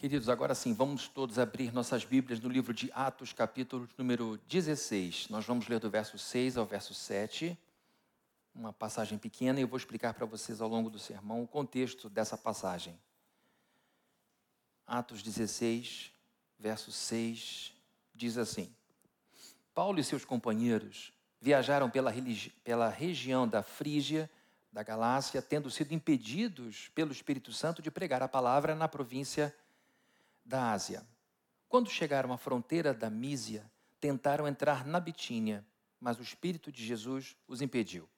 Queridos, agora sim, vamos todos abrir nossas Bíblias no livro de Atos, capítulo número 16. Nós vamos ler do verso 6 ao verso 7, uma passagem pequena, e eu vou explicar para vocês ao longo do sermão o contexto dessa passagem. Atos 16, verso 6, diz assim: Paulo e seus companheiros viajaram pela, pela região da Frígia, da Galácia, tendo sido impedidos pelo Espírito Santo de pregar a palavra na província da Ásia. Quando chegaram à fronteira da Mísia, tentaram entrar na Bitínia, mas o Espírito de Jesus os impediu.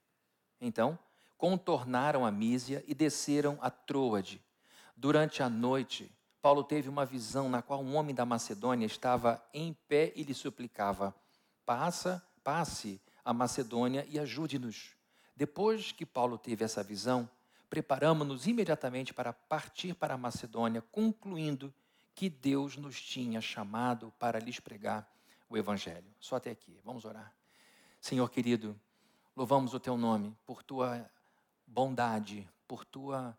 Então, contornaram a Mísia e desceram a Troade. Durante a noite, Paulo teve uma visão na qual um homem da Macedônia estava em pé e lhe suplicava: Passa, passe a Macedônia e ajude-nos. Depois que Paulo teve essa visão, preparamos-nos imediatamente para partir para a Macedônia, concluindo que Deus nos tinha chamado para lhes pregar o Evangelho. Só até aqui, vamos orar. Senhor querido, louvamos o teu nome por tua bondade, por tua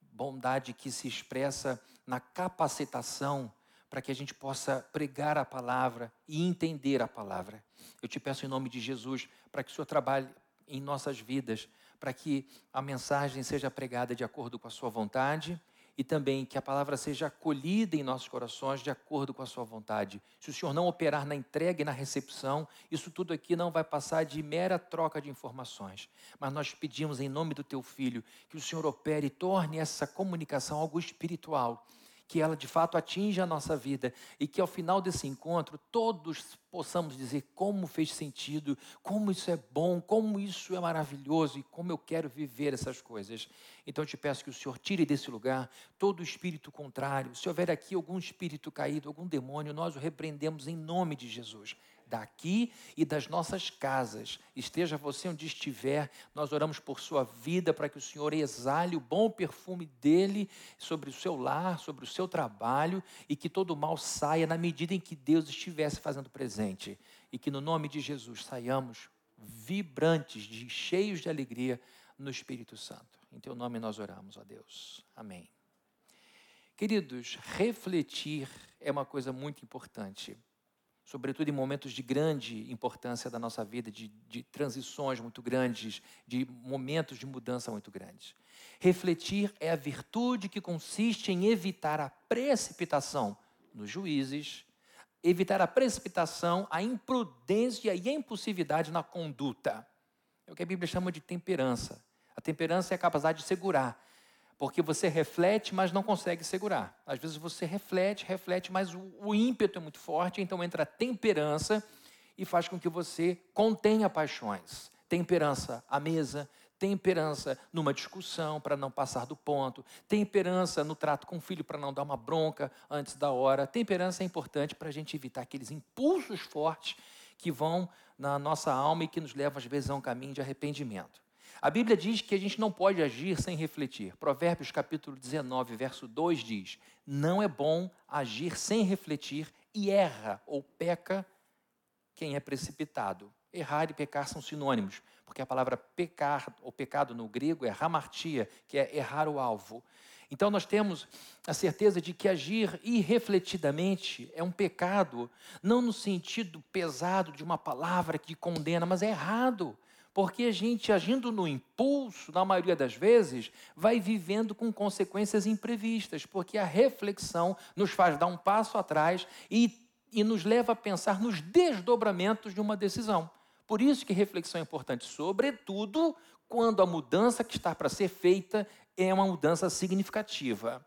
bondade que se expressa na capacitação para que a gente possa pregar a palavra e entender a palavra. Eu te peço em nome de Jesus para que o Senhor trabalhe em nossas vidas, para que a mensagem seja pregada de acordo com a sua vontade e também que a palavra seja acolhida em nossos corações de acordo com a sua vontade. Se o Senhor não operar na entrega e na recepção, isso tudo aqui não vai passar de mera troca de informações. Mas nós pedimos em nome do teu filho que o Senhor opere e torne essa comunicação algo espiritual que ela de fato atinja a nossa vida e que ao final desse encontro todos possamos dizer como fez sentido, como isso é bom, como isso é maravilhoso e como eu quero viver essas coisas. Então eu te peço que o Senhor tire desse lugar todo espírito contrário. Se houver aqui algum espírito caído, algum demônio, nós o repreendemos em nome de Jesus daqui e das nossas casas. Esteja você onde estiver, nós oramos por sua vida para que o Senhor exale o bom perfume dele sobre o seu lar, sobre o seu trabalho e que todo mal saia na medida em que Deus estivesse fazendo presente. E que no nome de Jesus saiamos vibrantes, de, cheios de alegria no Espírito Santo. Em teu nome nós oramos, ó Deus. Amém. Queridos, refletir é uma coisa muito importante sobretudo em momentos de grande importância da nossa vida, de, de, transições muito grandes, de momentos de mudança muito grandes. Refletir é a virtude que consiste em evitar a precipitação nos juízes, evitar a precipitação, a imprudência e a impulsividade na conduta. É o que a Bíblia chama de temperança. A temperança é a capacidade de segurar porque você reflete, mas não consegue segurar. Às vezes você reflete, reflete, mas o, o ímpeto é muito forte, então entra a temperança e faz com que você contenha paixões. Temperança à mesa, temperança numa discussão para não passar do ponto, temperança no trato com o filho para não dar uma bronca antes da hora. Temperança é importante para a gente evitar aqueles impulsos fortes que vão na nossa alma e que nos levam às vezes a um caminho de arrependimento. A Bíblia diz que a gente não pode agir sem refletir. Provérbios capítulo 19, verso 2 diz: Não é bom agir sem refletir e erra ou peca quem é precipitado. Errar e pecar são sinônimos, porque a palavra pecar ou pecado no grego é hamartia, que é errar o alvo. Então nós temos a certeza de que agir irrefletidamente é um pecado, não no sentido pesado de uma palavra que condena, mas é errado. Porque a gente, agindo no impulso, na maioria das vezes, vai vivendo com consequências imprevistas, porque a reflexão nos faz dar um passo atrás e, e nos leva a pensar nos desdobramentos de uma decisão. Por isso que reflexão é importante, sobretudo quando a mudança que está para ser feita é uma mudança significativa.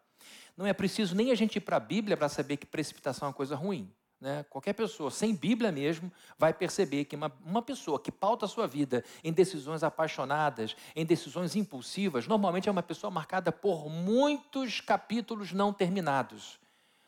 Não é preciso nem a gente ir para a Bíblia para saber que precipitação é uma coisa ruim. Né? Qualquer pessoa, sem Bíblia mesmo, vai perceber que uma, uma pessoa que pauta a sua vida em decisões apaixonadas, em decisões impulsivas, normalmente é uma pessoa marcada por muitos capítulos não terminados.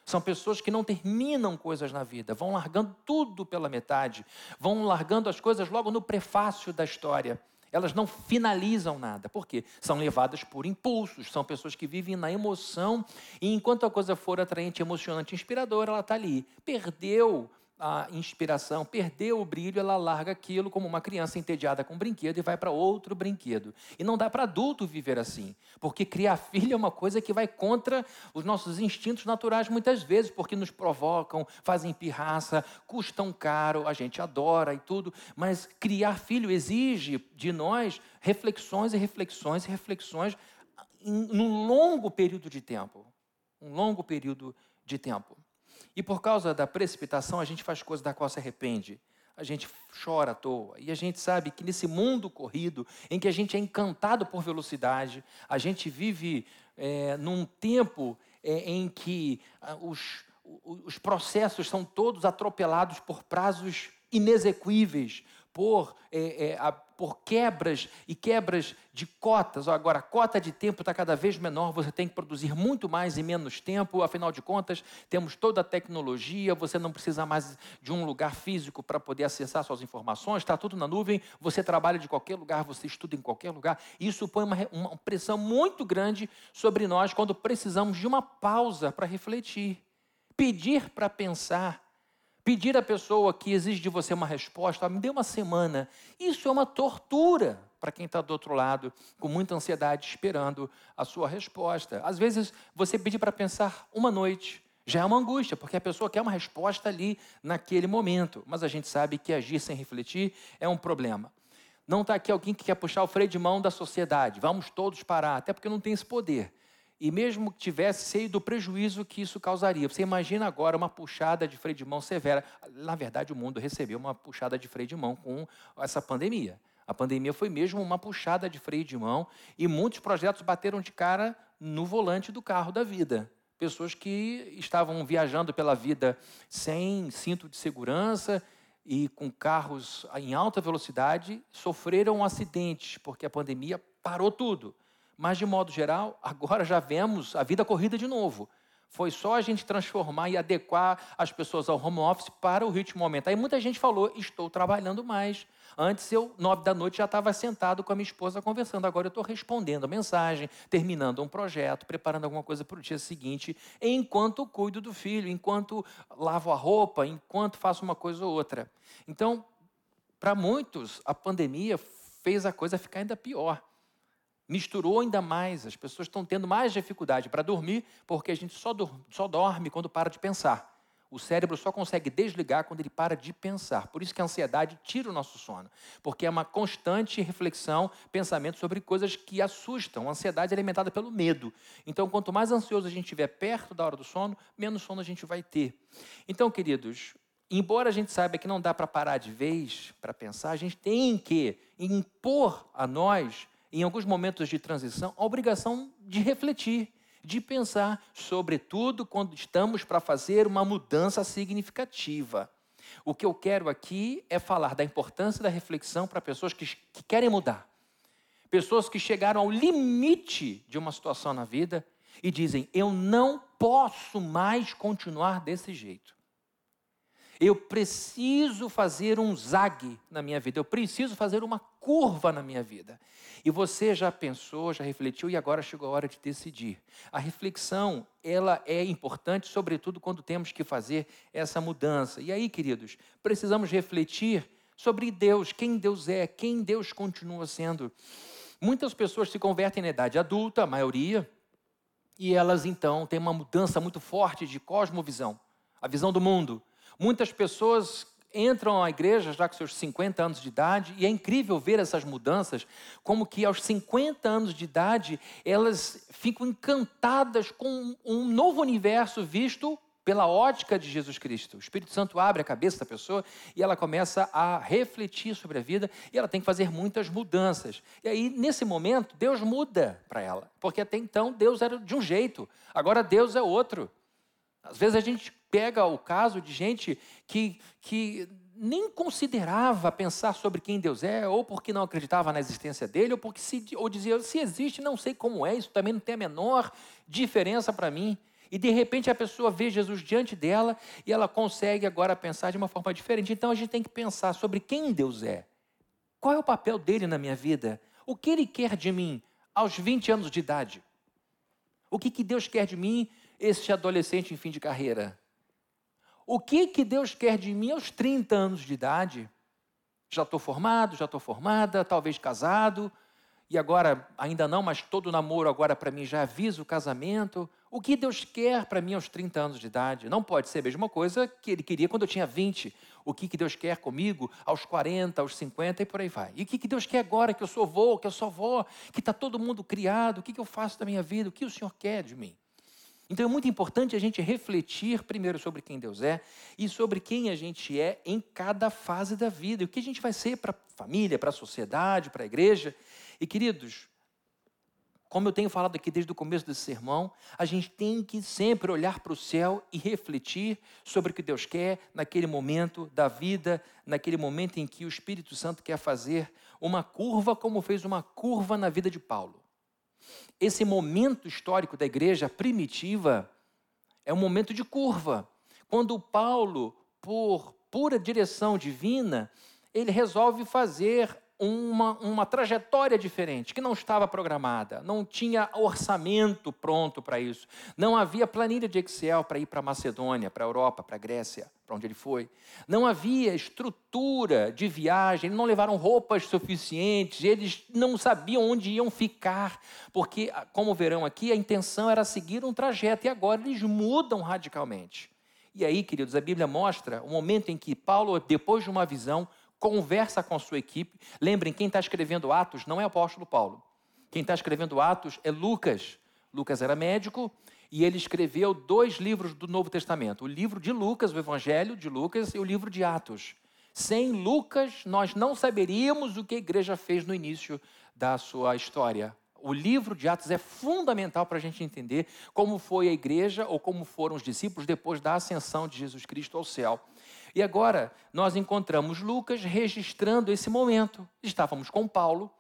São pessoas que não terminam coisas na vida, vão largando tudo pela metade, vão largando as coisas logo no prefácio da história. Elas não finalizam nada. Por quê? São levadas por impulsos, são pessoas que vivem na emoção e enquanto a coisa for atraente, emocionante, inspiradora, ela está ali. Perdeu a inspiração, perdeu o brilho, ela larga aquilo como uma criança entediada com um brinquedo e vai para outro brinquedo. E não dá para adulto viver assim, porque criar filho é uma coisa que vai contra os nossos instintos naturais muitas vezes, porque nos provocam, fazem pirraça, custam caro, a gente adora e tudo, mas criar filho exige de nós reflexões e reflexões e reflexões em um longo período de tempo. Um longo período de tempo. E por causa da precipitação, a gente faz coisas da qual se arrepende. A gente chora à toa. E a gente sabe que nesse mundo corrido, em que a gente é encantado por velocidade, a gente vive é, num tempo é, em que ah, os, os processos são todos atropelados por prazos inexequíveis, por, é, é, a, por quebras e quebras de cotas. Agora, a cota de tempo está cada vez menor, você tem que produzir muito mais em menos tempo, afinal de contas, temos toda a tecnologia, você não precisa mais de um lugar físico para poder acessar suas informações, está tudo na nuvem, você trabalha de qualquer lugar, você estuda em qualquer lugar. Isso põe uma, uma pressão muito grande sobre nós quando precisamos de uma pausa para refletir, pedir para pensar Pedir à pessoa que exige de você uma resposta, ah, me dê uma semana, isso é uma tortura para quem está do outro lado, com muita ansiedade, esperando a sua resposta. Às vezes, você pedir para pensar uma noite já é uma angústia, porque a pessoa quer uma resposta ali, naquele momento. Mas a gente sabe que agir sem refletir é um problema. Não está aqui alguém que quer puxar o freio de mão da sociedade. Vamos todos parar, até porque não tem esse poder e mesmo que tivesse, sei do prejuízo que isso causaria. Você imagina agora uma puxada de freio de mão severa. Na verdade, o mundo recebeu uma puxada de freio de mão com essa pandemia. A pandemia foi mesmo uma puxada de freio de mão e muitos projetos bateram de cara no volante do carro da vida. Pessoas que estavam viajando pela vida sem cinto de segurança e com carros em alta velocidade sofreram acidentes, porque a pandemia parou tudo. Mas, de modo geral, agora já vemos a vida corrida de novo. Foi só a gente transformar e adequar as pessoas ao home office para o ritmo aumentar. Aí muita gente falou: estou trabalhando mais. Antes, eu, nove da noite, já estava sentado com a minha esposa conversando. Agora eu estou respondendo a mensagem, terminando um projeto, preparando alguma coisa para o dia seguinte, enquanto cuido do filho, enquanto lavo a roupa, enquanto faço uma coisa ou outra. Então, para muitos, a pandemia fez a coisa ficar ainda pior misturou ainda mais. As pessoas estão tendo mais dificuldade para dormir porque a gente só, só dorme quando para de pensar. O cérebro só consegue desligar quando ele para de pensar. Por isso que a ansiedade tira o nosso sono. Porque é uma constante reflexão, pensamento sobre coisas que assustam. A ansiedade é alimentada pelo medo. Então, quanto mais ansioso a gente estiver perto da hora do sono, menos sono a gente vai ter. Então, queridos, embora a gente saiba que não dá para parar de vez para pensar, a gente tem que impor a nós em alguns momentos de transição, a obrigação de refletir, de pensar, sobretudo quando estamos para fazer uma mudança significativa. O que eu quero aqui é falar da importância da reflexão para pessoas que, que querem mudar. Pessoas que chegaram ao limite de uma situação na vida e dizem: Eu não posso mais continuar desse jeito. Eu preciso fazer um zague na minha vida, eu preciso fazer uma curva na minha vida. E você já pensou, já refletiu e agora chegou a hora de decidir. A reflexão, ela é importante, sobretudo quando temos que fazer essa mudança. E aí, queridos, precisamos refletir sobre Deus, quem Deus é, quem Deus continua sendo. Muitas pessoas se convertem na idade adulta, a maioria, e elas então têm uma mudança muito forte de cosmovisão, a visão do mundo. Muitas pessoas entram à igreja já com seus 50 anos de idade, e é incrível ver essas mudanças, como que aos 50 anos de idade elas ficam encantadas com um novo universo visto pela ótica de Jesus Cristo. O Espírito Santo abre a cabeça da pessoa e ela começa a refletir sobre a vida e ela tem que fazer muitas mudanças. E aí, nesse momento, Deus muda para ela, porque até então Deus era de um jeito, agora Deus é outro. Às vezes a gente pega o caso de gente que, que nem considerava pensar sobre quem Deus é, ou porque não acreditava na existência dele, ou porque se, ou dizia, se existe, não sei como é, isso também não tem a menor diferença para mim. E de repente a pessoa vê Jesus diante dela e ela consegue agora pensar de uma forma diferente. Então a gente tem que pensar sobre quem Deus é. Qual é o papel dele na minha vida? O que ele quer de mim aos 20 anos de idade? O que, que Deus quer de mim, este adolescente em fim de carreira? O que, que Deus quer de mim aos 30 anos de idade? Já estou formado, já estou formada, talvez casado, e agora ainda não, mas todo namoro agora para mim já avisa o casamento. O que Deus quer para mim aos 30 anos de idade? Não pode ser a mesma coisa que Ele queria quando eu tinha 20. O que, que Deus quer comigo aos 40, aos 50 e por aí vai. E o que, que Deus quer agora que eu sou avô, que eu sou avó, que está todo mundo criado? O que, que eu faço da minha vida? O que o Senhor quer de mim? Então é muito importante a gente refletir primeiro sobre quem Deus é e sobre quem a gente é em cada fase da vida. E o que a gente vai ser para a família, para a sociedade, para a igreja. E queridos, como eu tenho falado aqui desde o começo desse sermão, a gente tem que sempre olhar para o céu e refletir sobre o que Deus quer naquele momento da vida, naquele momento em que o Espírito Santo quer fazer uma curva, como fez uma curva na vida de Paulo. Esse momento histórico da igreja primitiva é um momento de curva. Quando Paulo, por pura direção divina, ele resolve fazer uma, uma trajetória diferente, que não estava programada, não tinha orçamento pronto para isso, não havia planilha de Excel para ir para Macedônia, para a Europa, para a Grécia, para onde ele foi, não havia estrutura de viagem, não levaram roupas suficientes, eles não sabiam onde iam ficar, porque, como verão aqui, a intenção era seguir um trajeto e agora eles mudam radicalmente. E aí, queridos, a Bíblia mostra o momento em que Paulo, depois de uma visão, conversa com a sua equipe. Lembrem, quem está escrevendo Atos não é o apóstolo Paulo. Quem está escrevendo Atos é Lucas. Lucas era médico e ele escreveu dois livros do Novo Testamento: o livro de Lucas, o Evangelho de Lucas, e o livro de Atos. Sem Lucas, nós não saberíamos o que a igreja fez no início da sua história. O livro de Atos é fundamental para a gente entender como foi a igreja ou como foram os discípulos depois da ascensão de Jesus Cristo ao céu. E agora nós encontramos Lucas registrando esse momento. Estávamos com Paulo,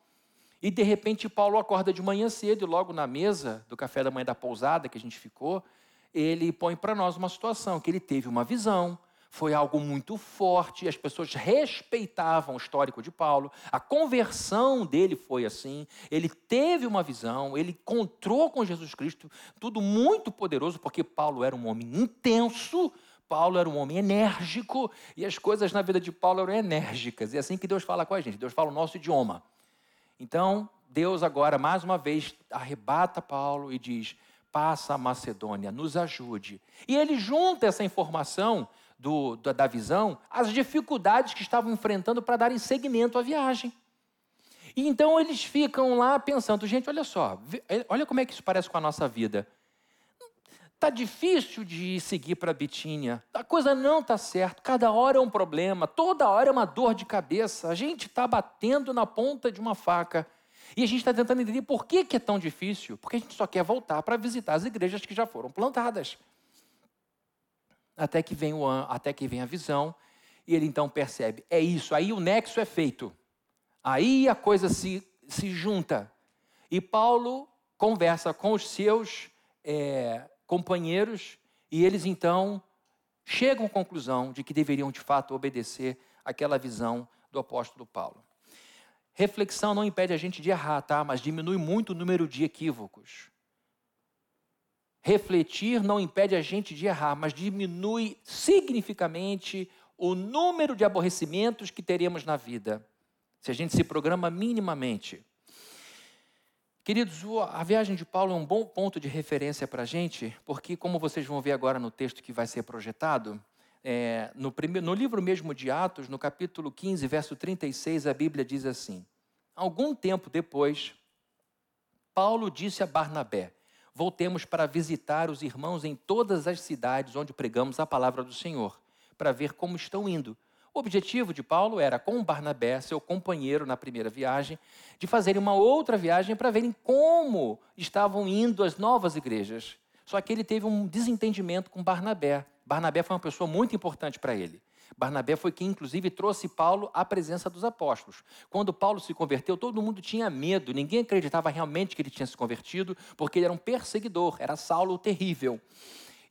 e de repente Paulo acorda de manhã cedo, e logo na mesa do café da manhã da pousada que a gente ficou, ele põe para nós uma situação que ele teve uma visão, foi algo muito forte, as pessoas respeitavam o histórico de Paulo, a conversão dele foi assim, ele teve uma visão, ele encontrou com Jesus Cristo, tudo muito poderoso, porque Paulo era um homem intenso, Paulo era um homem enérgico e as coisas na vida de Paulo eram enérgicas. E é assim que Deus fala com a gente, Deus fala o nosso idioma. Então, Deus agora, mais uma vez, arrebata Paulo e diz: passa a Macedônia, nos ajude. E ele junta essa informação do, da, da visão às dificuldades que estavam enfrentando para darem seguimento à viagem. E então eles ficam lá pensando, gente, olha só, olha como é que isso parece com a nossa vida. Está difícil de seguir para Bitínia. A coisa não está certa. Cada hora é um problema. Toda hora é uma dor de cabeça. A gente está batendo na ponta de uma faca. E a gente está tentando entender por que, que é tão difícil. Porque a gente só quer voltar para visitar as igrejas que já foram plantadas. Até que vem, o, até que vem a visão. E ele então percebe: é isso. Aí o nexo é feito. Aí a coisa se, se junta. E Paulo conversa com os seus. É, companheiros, e eles então chegam à conclusão de que deveriam de fato obedecer aquela visão do apóstolo Paulo. Reflexão não impede a gente de errar, tá? Mas diminui muito o número de equívocos. Refletir não impede a gente de errar, mas diminui significativamente o número de aborrecimentos que teremos na vida, se a gente se programa minimamente. Queridos, a viagem de Paulo é um bom ponto de referência para a gente, porque, como vocês vão ver agora no texto que vai ser projetado, é, no, primeiro, no livro mesmo de Atos, no capítulo 15, verso 36, a Bíblia diz assim: Algum tempo depois, Paulo disse a Barnabé: Voltemos para visitar os irmãos em todas as cidades onde pregamos a palavra do Senhor, para ver como estão indo o objetivo de Paulo era, com Barnabé, seu companheiro na primeira viagem, de fazerem uma outra viagem para verem como estavam indo as novas igrejas. Só que ele teve um desentendimento com Barnabé. Barnabé foi uma pessoa muito importante para ele. Barnabé foi quem, inclusive, trouxe Paulo à presença dos apóstolos. Quando Paulo se converteu, todo mundo tinha medo, ninguém acreditava realmente que ele tinha se convertido, porque ele era um perseguidor, era Saulo o terrível.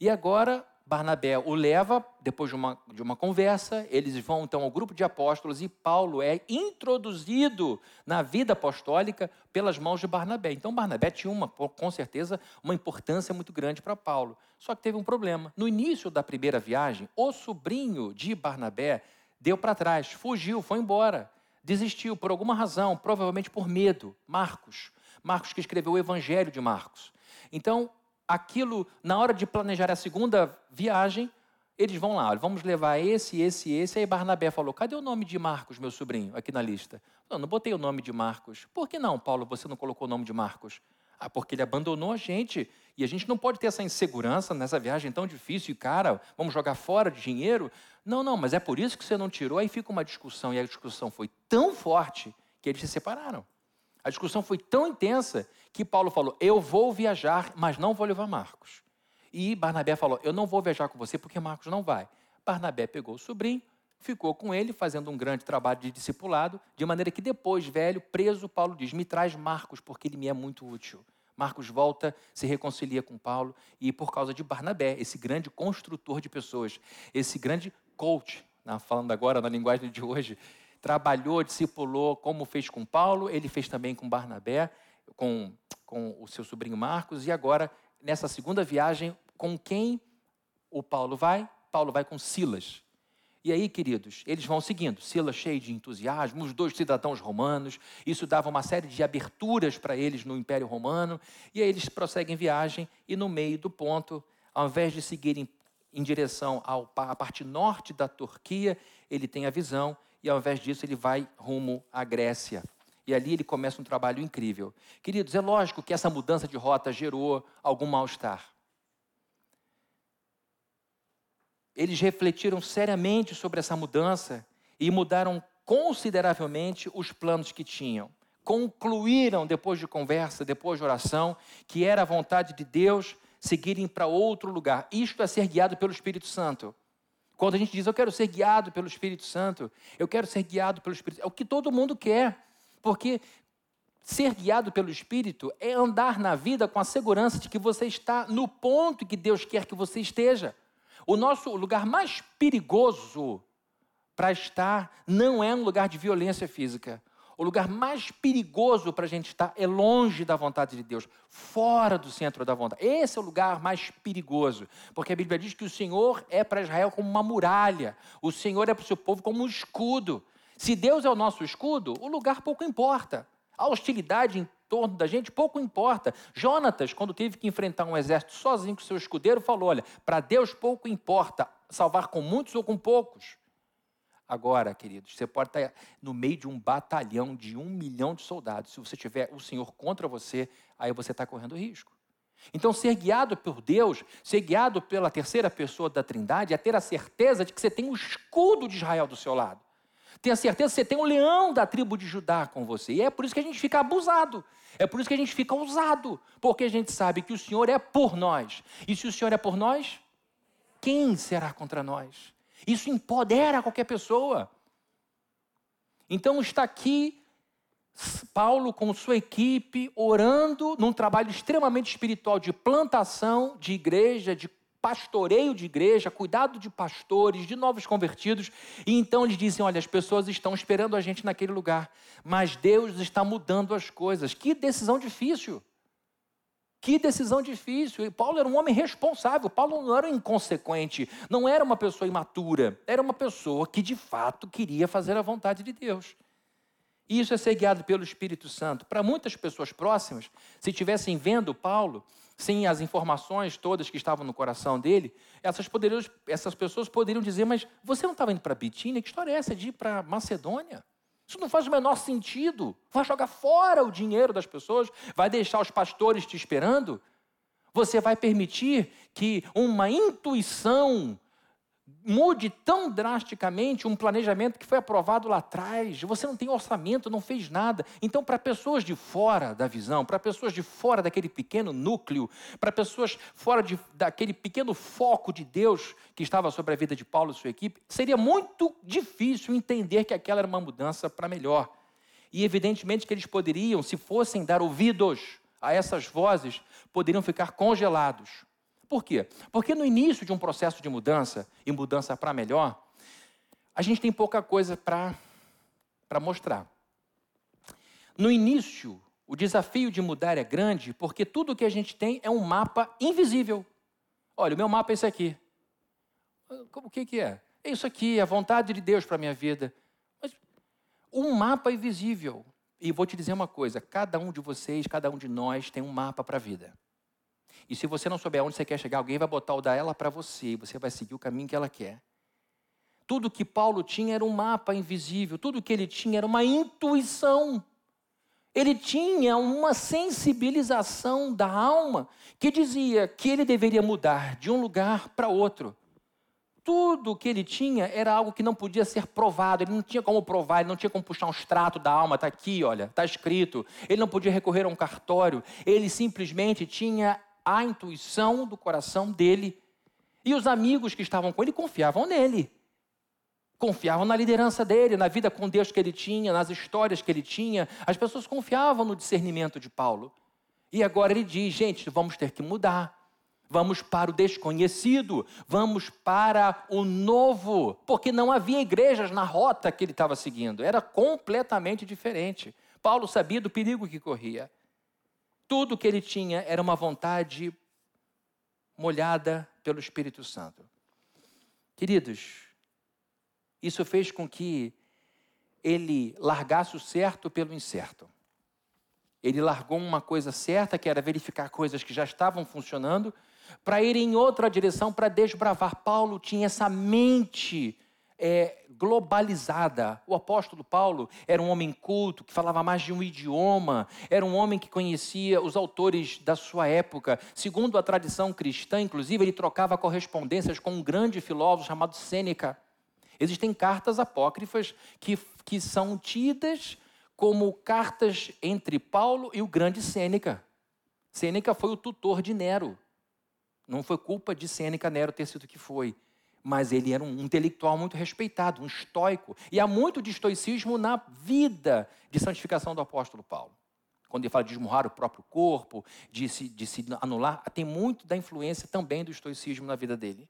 E agora Barnabé o leva, depois de uma, de uma conversa, eles vão então ao grupo de apóstolos e Paulo é introduzido na vida apostólica pelas mãos de Barnabé. Então, Barnabé tinha uma, com certeza uma importância muito grande para Paulo. Só que teve um problema. No início da primeira viagem, o sobrinho de Barnabé deu para trás, fugiu, foi embora, desistiu por alguma razão, provavelmente por medo. Marcos. Marcos que escreveu o Evangelho de Marcos. Então, aquilo, na hora de planejar a segunda viagem, eles vão lá, vamos levar esse, esse, esse. Aí Barnabé falou: cadê o nome de Marcos, meu sobrinho, aqui na lista? Não, não botei o nome de Marcos. Por que não, Paulo, você não colocou o nome de Marcos? Ah, porque ele abandonou a gente. E a gente não pode ter essa insegurança nessa viagem tão difícil e cara, vamos jogar fora de dinheiro. Não, não, mas é por isso que você não tirou. Aí fica uma discussão, e a discussão foi tão forte que eles se separaram. A discussão foi tão intensa que Paulo falou: Eu vou viajar, mas não vou levar Marcos. E Barnabé falou: Eu não vou viajar com você porque Marcos não vai. Barnabé pegou o sobrinho, ficou com ele, fazendo um grande trabalho de discipulado, de maneira que depois, velho, preso, Paulo diz: Me traz Marcos, porque ele me é muito útil. Marcos volta, se reconcilia com Paulo, e por causa de Barnabé, esse grande construtor de pessoas, esse grande coach, né, falando agora na linguagem de hoje, trabalhou, discipulou, como fez com Paulo, ele fez também com Barnabé, com, com o seu sobrinho Marcos, e agora, nessa segunda viagem, com quem o Paulo vai? Paulo vai com Silas. E aí, queridos, eles vão seguindo. Silas cheio de entusiasmo, os dois cidadãos romanos. Isso dava uma série de aberturas para eles no Império Romano. E aí eles prosseguem viagem e no meio do ponto, ao invés de seguirem em direção à parte norte da Turquia, ele tem a visão e ao invés disso ele vai rumo à Grécia. E ali ele começa um trabalho incrível. Queridos, é lógico que essa mudança de rota gerou algum mal-estar. Eles refletiram seriamente sobre essa mudança e mudaram consideravelmente os planos que tinham. Concluíram, depois de conversa, depois de oração, que era a vontade de Deus seguirem para outro lugar. Isto é ser guiado pelo Espírito Santo. Quando a gente diz, eu quero ser guiado pelo Espírito Santo, eu quero ser guiado pelo Espírito, é o que todo mundo quer. Porque ser guiado pelo Espírito é andar na vida com a segurança de que você está no ponto que Deus quer que você esteja. O nosso lugar mais perigoso para estar não é um lugar de violência física. O lugar mais perigoso para a gente estar é longe da vontade de Deus, fora do centro da vontade. Esse é o lugar mais perigoso, porque a Bíblia diz que o Senhor é para Israel como uma muralha, o Senhor é para o seu povo como um escudo. Se Deus é o nosso escudo, o lugar pouco importa. A hostilidade em torno da gente pouco importa. Jonatas, quando teve que enfrentar um exército sozinho com seu escudeiro, falou: Olha, para Deus pouco importa salvar com muitos ou com poucos. Agora, queridos, você pode estar no meio de um batalhão de um milhão de soldados. Se você tiver o Senhor contra você, aí você está correndo risco. Então, ser guiado por Deus, ser guiado pela terceira pessoa da Trindade, é ter a certeza de que você tem o escudo de Israel do seu lado. Ter a certeza que você tem o leão da tribo de Judá com você. E é por isso que a gente fica abusado. É por isso que a gente fica ousado. Porque a gente sabe que o Senhor é por nós. E se o Senhor é por nós, quem será contra nós? Isso empodera qualquer pessoa. Então está aqui Paulo com sua equipe orando num trabalho extremamente espiritual de plantação de igreja, de pastoreio de igreja, cuidado de pastores, de novos convertidos. E então eles dizem: olha, as pessoas estão esperando a gente naquele lugar, mas Deus está mudando as coisas. Que decisão difícil. Que decisão difícil. E Paulo era um homem responsável. Paulo não era inconsequente, não era uma pessoa imatura. Era uma pessoa que de fato queria fazer a vontade de Deus. E isso é ser guiado pelo Espírito Santo. Para muitas pessoas próximas, se estivessem vendo Paulo, sem as informações todas que estavam no coração dele, essas, essas pessoas poderiam dizer: Mas você não estava indo para Bitínia? Que história é essa de ir para Macedônia? Isso não faz o menor sentido. Vai jogar fora o dinheiro das pessoas, vai deixar os pastores te esperando. Você vai permitir que uma intuição mude tão drasticamente um planejamento que foi aprovado lá atrás. Você não tem orçamento, não fez nada. Então, para pessoas de fora da visão, para pessoas de fora daquele pequeno núcleo, para pessoas fora de, daquele pequeno foco de Deus que estava sobre a vida de Paulo e sua equipe, seria muito difícil entender que aquela era uma mudança para melhor. E evidentemente que eles poderiam, se fossem dar ouvidos a essas vozes, poderiam ficar congelados Por quê? Porque no início de um processo de mudança, e mudança para melhor, a gente tem pouca coisa para mostrar. No início, o desafio de mudar é grande porque tudo que a gente tem é um mapa invisível. Olha, o meu mapa é esse aqui. O que, que é? É isso aqui, é a vontade de Deus para a minha vida. Mas um mapa invisível. E vou te dizer uma coisa: cada um de vocês, cada um de nós tem um mapa para a vida. E se você não souber onde você quer chegar, alguém vai botar o da ela para você, e você vai seguir o caminho que ela quer. Tudo que Paulo tinha era um mapa invisível, tudo que ele tinha era uma intuição. Ele tinha uma sensibilização da alma que dizia que ele deveria mudar de um lugar para outro. Tudo que ele tinha era algo que não podia ser provado, ele não tinha como provar, ele não tinha como puxar um extrato da alma, está aqui, olha, está escrito. Ele não podia recorrer a um cartório, ele simplesmente tinha a intuição do coração dele. E os amigos que estavam com ele confiavam nele. Confiavam na liderança dele, na vida com Deus que ele tinha, nas histórias que ele tinha. As pessoas confiavam no discernimento de Paulo. E agora ele diz: gente, vamos ter que mudar. Vamos para o desconhecido, vamos para o novo, porque não havia igrejas na rota que ele estava seguindo, era completamente diferente. Paulo sabia do perigo que corria. Tudo que ele tinha era uma vontade molhada pelo Espírito Santo. Queridos, isso fez com que ele largasse o certo pelo incerto. Ele largou uma coisa certa, que era verificar coisas que já estavam funcionando, para ir em outra direção, para desbravar. Paulo tinha essa mente é, globalizada. O apóstolo Paulo era um homem culto, que falava mais de um idioma, era um homem que conhecia os autores da sua época. Segundo a tradição cristã, inclusive, ele trocava correspondências com um grande filósofo chamado Sêneca. Existem cartas apócrifas que, que são tidas como cartas entre Paulo e o grande Sêneca. Sêneca foi o tutor de Nero. Não foi culpa de Sêneca Nero ter sido o que foi mas ele era um intelectual muito respeitado, um estoico. E há muito de estoicismo na vida de santificação do apóstolo Paulo. Quando ele fala de esmurrar o próprio corpo, de se, de se anular, tem muito da influência também do estoicismo na vida dele.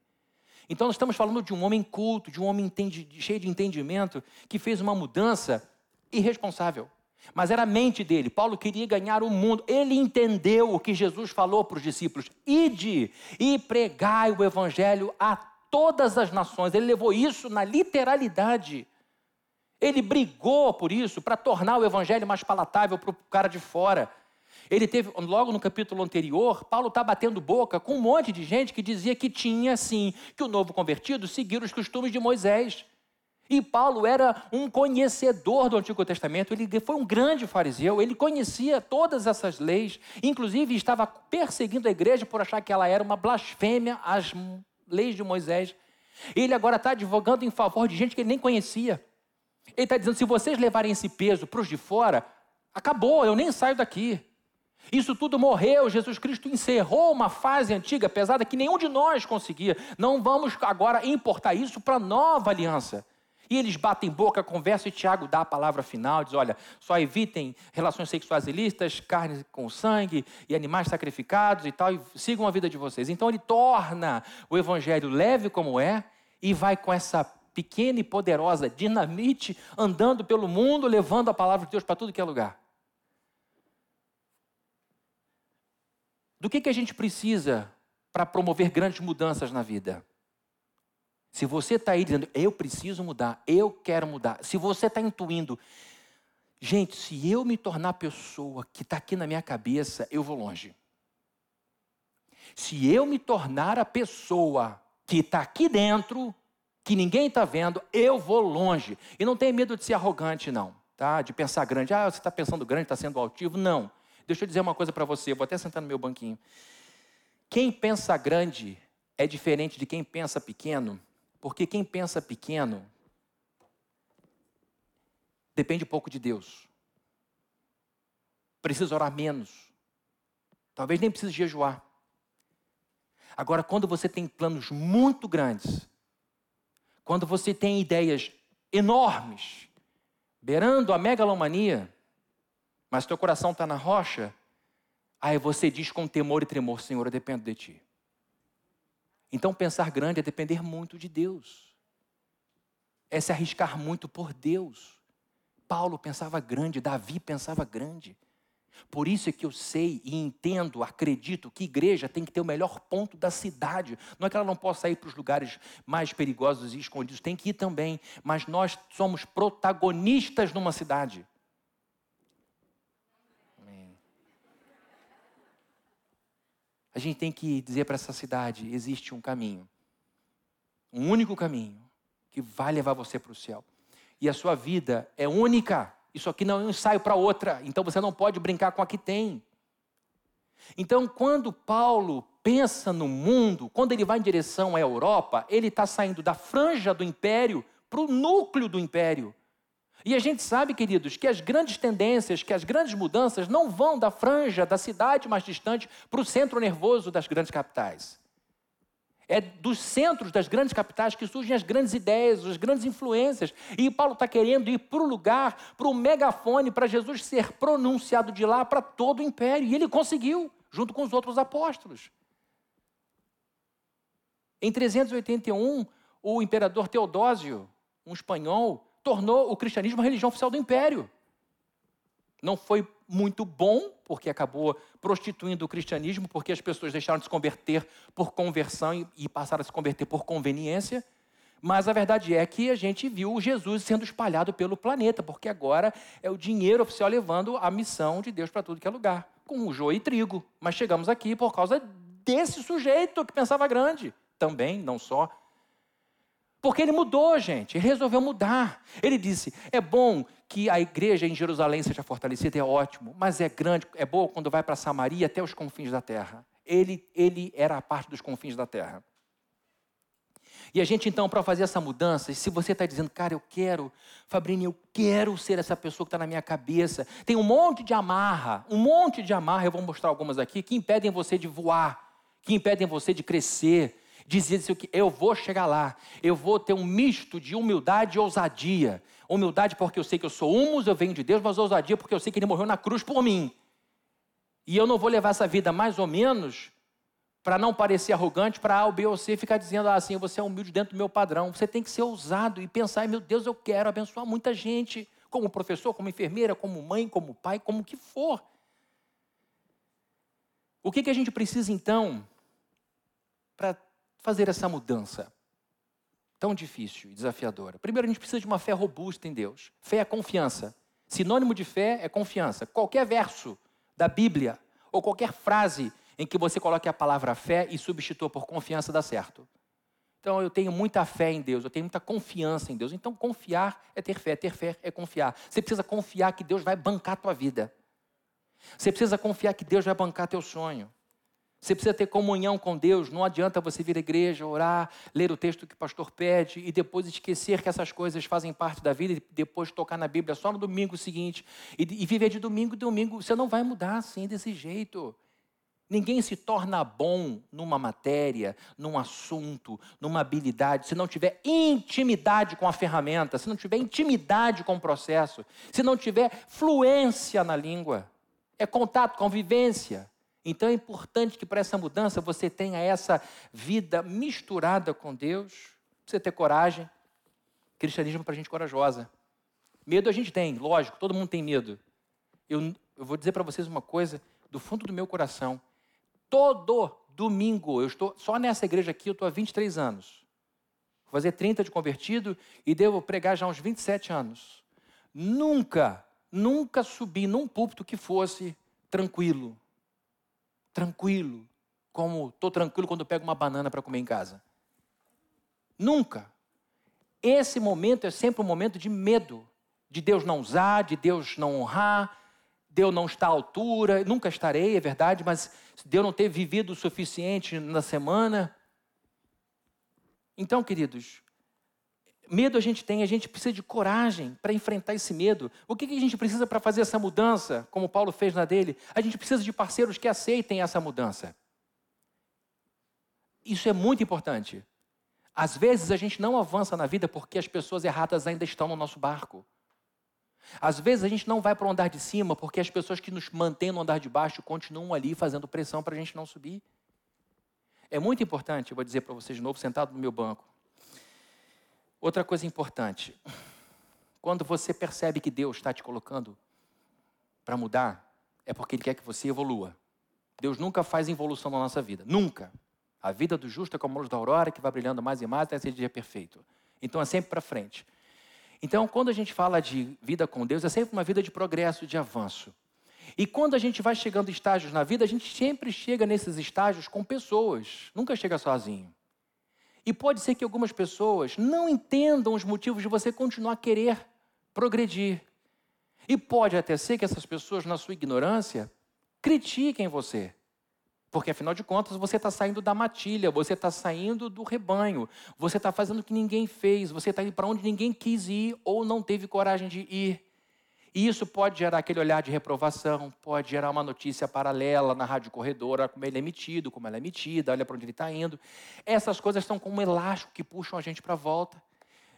Então, nós estamos falando de um homem culto, de um homem entendi, cheio de entendimento, que fez uma mudança irresponsável. Mas era a mente dele. Paulo queria ganhar o mundo. Ele entendeu o que Jesus falou para os discípulos: ide e pregai o evangelho a todas as nações. Ele levou isso na literalidade. Ele brigou por isso, para tornar o evangelho mais palatável para o cara de fora. Ele teve, logo no capítulo anterior, Paulo está batendo boca com um monte de gente que dizia que tinha, sim, que o novo convertido seguir os costumes de Moisés. E Paulo era um conhecedor do Antigo Testamento, ele foi um grande fariseu, ele conhecia todas essas leis, inclusive estava perseguindo a igreja por achar que ela era uma blasfêmia às leis de Moisés. Ele agora está advogando em favor de gente que ele nem conhecia. Ele está dizendo: se vocês levarem esse peso para os de fora, acabou, eu nem saio daqui. Isso tudo morreu, Jesus Cristo encerrou uma fase antiga, pesada, que nenhum de nós conseguia. Não vamos agora importar isso para a nova aliança. E eles batem boca, conversam e Tiago dá a palavra final, diz: olha, só evitem relações sexuais ilícitas, carne com sangue e animais sacrificados e tal, e sigam a vida de vocês. Então ele torna o evangelho leve como é e vai com essa pequena e poderosa dinamite andando pelo mundo, levando a palavra de Deus para tudo que é lugar. Do que, que a gente precisa para promover grandes mudanças na vida? Se você está aí dizendo, eu preciso mudar, eu quero mudar, se você está intuindo, gente, se eu me tornar pessoa que está aqui na minha cabeça, eu vou longe. Se eu me tornar a pessoa que está aqui dentro, que ninguém está vendo, eu vou longe. E não tenha medo de ser arrogante, não, tá? De pensar grande. Ah, você está pensando grande, está sendo altivo. Não. Deixa eu dizer uma coisa para você, vou até sentar no meu banquinho. Quem pensa grande é diferente de quem pensa pequeno, porque quem pensa pequeno depende pouco de Deus. Precisa orar menos. Talvez nem precise jejuar. Agora, quando você tem planos muito grandes, quando você tem ideias enormes, beirando a megalomania, mas teu coração está na rocha, aí você diz com temor e tremor: Senhor, eu dependo de ti. Então, pensar grande é depender muito de Deus, é se arriscar muito por Deus. Paulo pensava grande, Davi pensava grande. Por isso é que eu sei e entendo, acredito que igreja tem que ter o melhor ponto da cidade. Não é que ela não possa ir para os lugares mais perigosos e escondidos, tem que ir também. Mas nós somos protagonistas numa cidade. A gente tem que dizer para essa cidade: existe um caminho, um único caminho que vai levar você para o céu. E a sua vida é única. Isso aqui não é um ensaio para outra, então você não pode brincar com a que tem. Então, quando Paulo pensa no mundo, quando ele vai em direção à Europa, ele está saindo da franja do império para o núcleo do império. E a gente sabe, queridos, que as grandes tendências, que as grandes mudanças não vão da franja da cidade mais distante para o centro nervoso das grandes capitais. É dos centros das grandes capitais que surgem as grandes ideias, as grandes influências. E Paulo está querendo ir para o lugar, para o megafone, para Jesus ser pronunciado de lá para todo o império. E ele conseguiu, junto com os outros apóstolos. Em 381, o imperador Teodósio, um espanhol, tornou o cristianismo a religião oficial do império. Não foi muito bom, porque acabou prostituindo o cristianismo, porque as pessoas deixaram de se converter por conversão e, passaram a se converter por conveniência. Mas a verdade é que a gente viu Jesus sendo espalhado pelo planeta, porque agora é o dinheiro oficial levando a missão de Deus para tudo que é lugar, com o joio e trigo. Mas chegamos aqui por causa desse sujeito que pensava grande, também, não só. Porque ele mudou, gente, ele resolveu mudar. Ele disse: é bom que a igreja em Jerusalém seja fortalecida, é ótimo, mas é grande, é bom quando vai para Samaria até os confins da terra. Ele, ele era a parte dos confins da terra. E a gente então, para fazer essa mudança, se você está dizendo, cara, eu quero, Fabrini, eu quero ser essa pessoa que está na minha cabeça, tem um monte de amarra, um monte de amarra, eu vou mostrar algumas aqui, que impedem você de voar, que impedem você de crescer, dizer que eu vou chegar lá, eu vou ter um misto de humildade e ousadia. Humildade porque eu sei que eu sou humus, eu venho de Deus, mas ousadia porque eu sei que Ele morreu na cruz por mim. E eu não vou levar essa vida mais ou menos para não parecer arrogante, para A, o B ou C ficar dizendo ah, assim, você é humilde dentro do meu padrão. Você tem que ser ousado e pensar, meu Deus, eu quero abençoar muita gente, como professor, como enfermeira, como mãe, como pai, como que for. O que, que a gente precisa então para fazer essa mudança tão difícil e desafiadora? Primeiro, a gente precisa de uma fé robusta em Deus. Fé é confiança. Sinônimo de fé é confiança. Qualquer verso da Bíblia ou qualquer frase em que você coloque a palavra fé e substitua por confiança dá certo. Então eu tenho muita fé em Deus, eu tenho muita confiança em Deus. Então confiar é ter fé, ter fé é confiar. Você precisa confiar que Deus vai bancar a tua vida. Você precisa confiar que Deus vai bancar teu sonho. Você precisa ter comunhão com Deus. Não adianta você vir à igreja, orar, ler o texto que o pastor pede e depois esquecer que essas coisas fazem parte da vida e depois tocar na Bíblia só no domingo seguinte e, viver de domingo em domingo. Você não vai mudar assim, desse jeito. Ninguém se torna bom numa matéria, num assunto, numa habilidade, se não tiver intimidade com a ferramenta, se não tiver intimidade com o processo, se não tiver fluência na língua. É contato, convivência. Então é importante que para essa mudança você tenha essa vida misturada com Deus. Você ter coragem. Cristianismo para gente corajosa. Medo a gente tem, lógico, todo mundo tem medo. Eu, eu vou dizer para vocês uma coisa do fundo do meu coração. Todo domingo, eu estou só nessa igreja aqui, eu estou há 23 anos. Vou fazer 30 de convertido e devo pregar já uns 27 anos. Nunca, nunca subi num púlpito que fosse tranquilo tranquilo, como estou tranquilo quando pego uma banana para comer em casa. Nunca. Esse momento é sempre um momento de medo, de Deus não usar, de Deus não honrar, de eu não estar à altura, nunca estarei, é verdade, mas de eu não ter vivido o suficiente na semana. Então, queridos, Medo a gente tem, a gente precisa de coragem para enfrentar esse medo. O que, que a gente precisa para fazer essa mudança, como Paulo fez na dele? A gente precisa de parceiros que aceitem essa mudança. Isso é muito importante. Às vezes a gente não avança na vida porque as pessoas erradas ainda estão no nosso barco. Às vezes a gente não vai para o andar de cima porque as pessoas que nos mantêm no andar de baixo continuam ali fazendo pressão para a gente não subir. É muito importante, eu vou dizer para vocês de novo, sentado no meu banco. Outra coisa importante. Quando você percebe que Deus está te colocando para mudar, é porque Ele quer que você evolua. Deus nunca faz involução na nossa vida. Nunca. A vida do justo é como a luz da aurora, que vai brilhando mais e mais até ser dia perfeito. Então é sempre para frente. Então, quando a gente fala de vida com Deus, é sempre uma vida de progresso, de avanço. E quando a gente vai chegando estágios na vida, a gente sempre chega nesses estágios com pessoas, nunca chega sozinho. E pode ser que algumas pessoas não entendam os motivos de você continuar a querer progredir. E pode até ser que essas pessoas, na sua ignorância, critiquem você. Porque afinal de contas você está saindo da matilha, você está saindo do rebanho, você está fazendo o que ninguém fez, você está indo para onde ninguém quis ir ou não teve coragem de ir. E isso pode gerar aquele olhar de reprovação, pode gerar uma notícia paralela na rádio corredora, como ele é emitido, como ela é emitida, olha para onde ele está indo. Essas coisas são como um elástico que puxam a gente para a volta.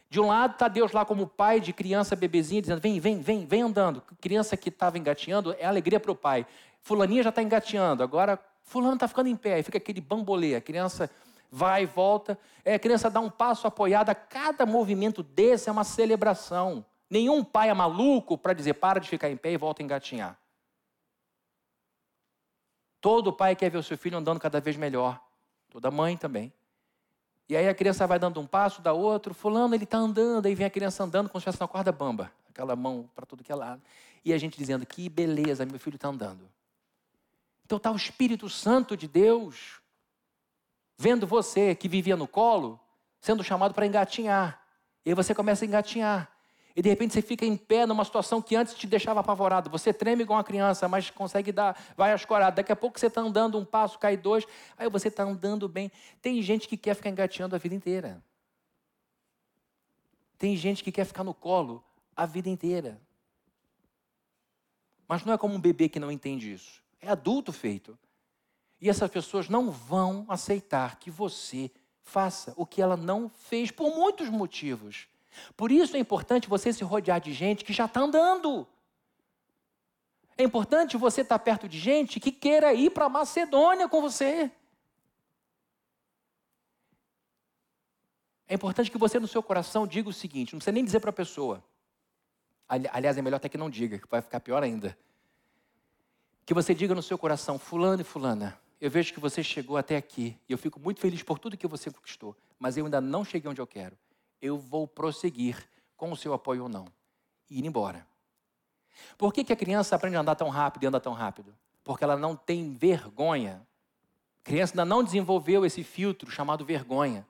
De um lado está Deus lá como pai de criança bebezinha, dizendo: vem, vem, vem, vem andando. Criança que estava engateando é alegria para o pai. Fulaninha já está engateando, agora Fulano está ficando em pé, e fica aquele bambolê, a criança vai e volta, é, a criança dá um passo apoiado, cada movimento desse é uma celebração. Nenhum pai é maluco para dizer para de ficar em pé e volta a engatinhar. Todo pai quer ver o seu filho andando cada vez melhor. Toda mãe também. E aí a criança vai dando um passo, dá outro. Fulano, ele está andando. Aí vem a criança andando como se estivesse na corda bamba. Aquela mão para tudo que é lado. E a gente dizendo, que beleza, meu filho está andando. Então está o Espírito Santo de Deus vendo você que vivia no colo, sendo chamado para engatinhar. E aí você começa a engatinhar. E de repente você fica em pé numa situação que antes te deixava apavorado. Você treme igual uma criança, mas consegue dar, vai escorado. Daqui a pouco você está andando um passo, cai dois, aí você está andando bem. Tem gente que quer ficar engateando a vida inteira. Tem gente que quer ficar no colo a vida inteira. Mas não é como um bebê que não entende isso. É adulto feito. E essas pessoas não vão aceitar que você faça o que ela não fez por muitos motivos. Por isso é importante você se rodear de gente que já está andando. É importante você estar tá perto de gente que queira ir para Macedônia com você. É importante que você, no seu coração, diga o seguinte: não precisa nem dizer para a pessoa. Aliás, é melhor até que não diga, que vai ficar pior ainda. Que você diga no seu coração: Fulano e Fulana, eu vejo que você chegou até aqui e eu fico muito feliz por tudo que você conquistou, mas eu ainda não cheguei onde eu quero eu vou prosseguir com o seu apoio ou não. E ir embora. Por que, que a criança aprende a andar tão rápido e anda tão rápido? Porque ela não tem vergonha. A criança ainda não desenvolveu esse filtro chamado vergonha.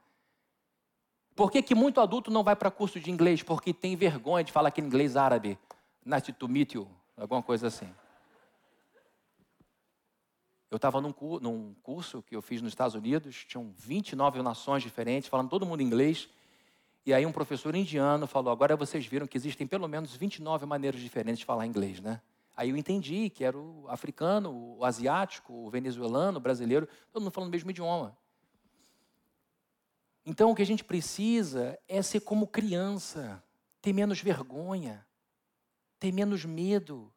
Por que, que muito adulto não vai para curso de inglês? Porque tem vergonha de falar aquele inglês árabe. Nice to meet you. Alguma coisa assim. Eu estava num, num, curso que eu fiz nos Estados Unidos, tinham 29 nações diferentes, falando todo mundo inglês. E aí um professor indiano falou: agora vocês viram que existem pelo menos 29 maneiras diferentes de falar inglês, né? Aí eu entendi que era o africano, o asiático, o venezuelano, o brasileiro, todo mundo falando o mesmo idioma. Então o que a gente precisa é ser como criança, ter menos vergonha, ter menos medo,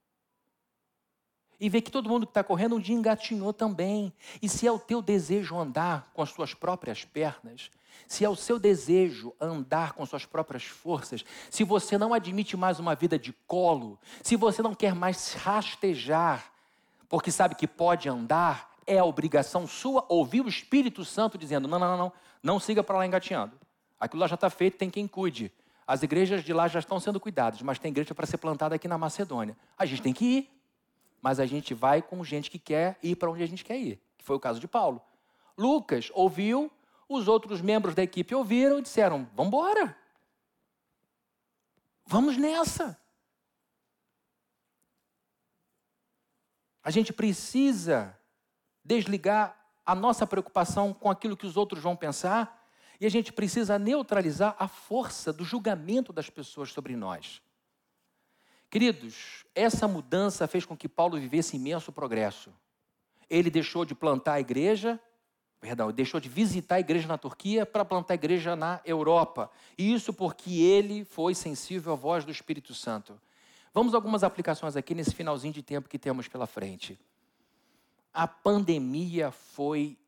e ver que todo mundo que está correndo um dia engatinhou também. E se é o teu desejo andar com as suas próprias pernas, se é o seu desejo andar com suas próprias forças, se você não admite mais uma vida de colo, se você não quer mais rastejar, porque sabe que pode andar, é obrigação sua ouvir o Espírito Santo dizendo: não, não, não, não, não siga para lá engatinhando. Aquilo lá já está feito, tem quem cuide. As igrejas de lá já estão sendo cuidadas, mas tem igreja para ser plantada aqui na Macedônia. A gente tem que ir mas a gente vai com gente que quer ir para onde a gente quer ir, que foi o caso de Paulo. Lucas ouviu, os outros membros da equipe ouviram e disseram: Vamos embora. Vamos nessa. A gente precisa desligar a nossa preocupação com aquilo que os outros vão pensar e a gente precisa neutralizar a força do julgamento das pessoas sobre nós. Queridos, essa mudança fez com que Paulo vivesse imenso progresso. Ele deixou de plantar a igreja, perdão, deixou de visitar a igreja na Turquia para plantar a igreja na Europa. E isso porque ele foi sensível à voz do Espírito Santo. Vamos algumas aplicações aqui nesse finalzinho de tempo que temos pela frente. A pandemia foi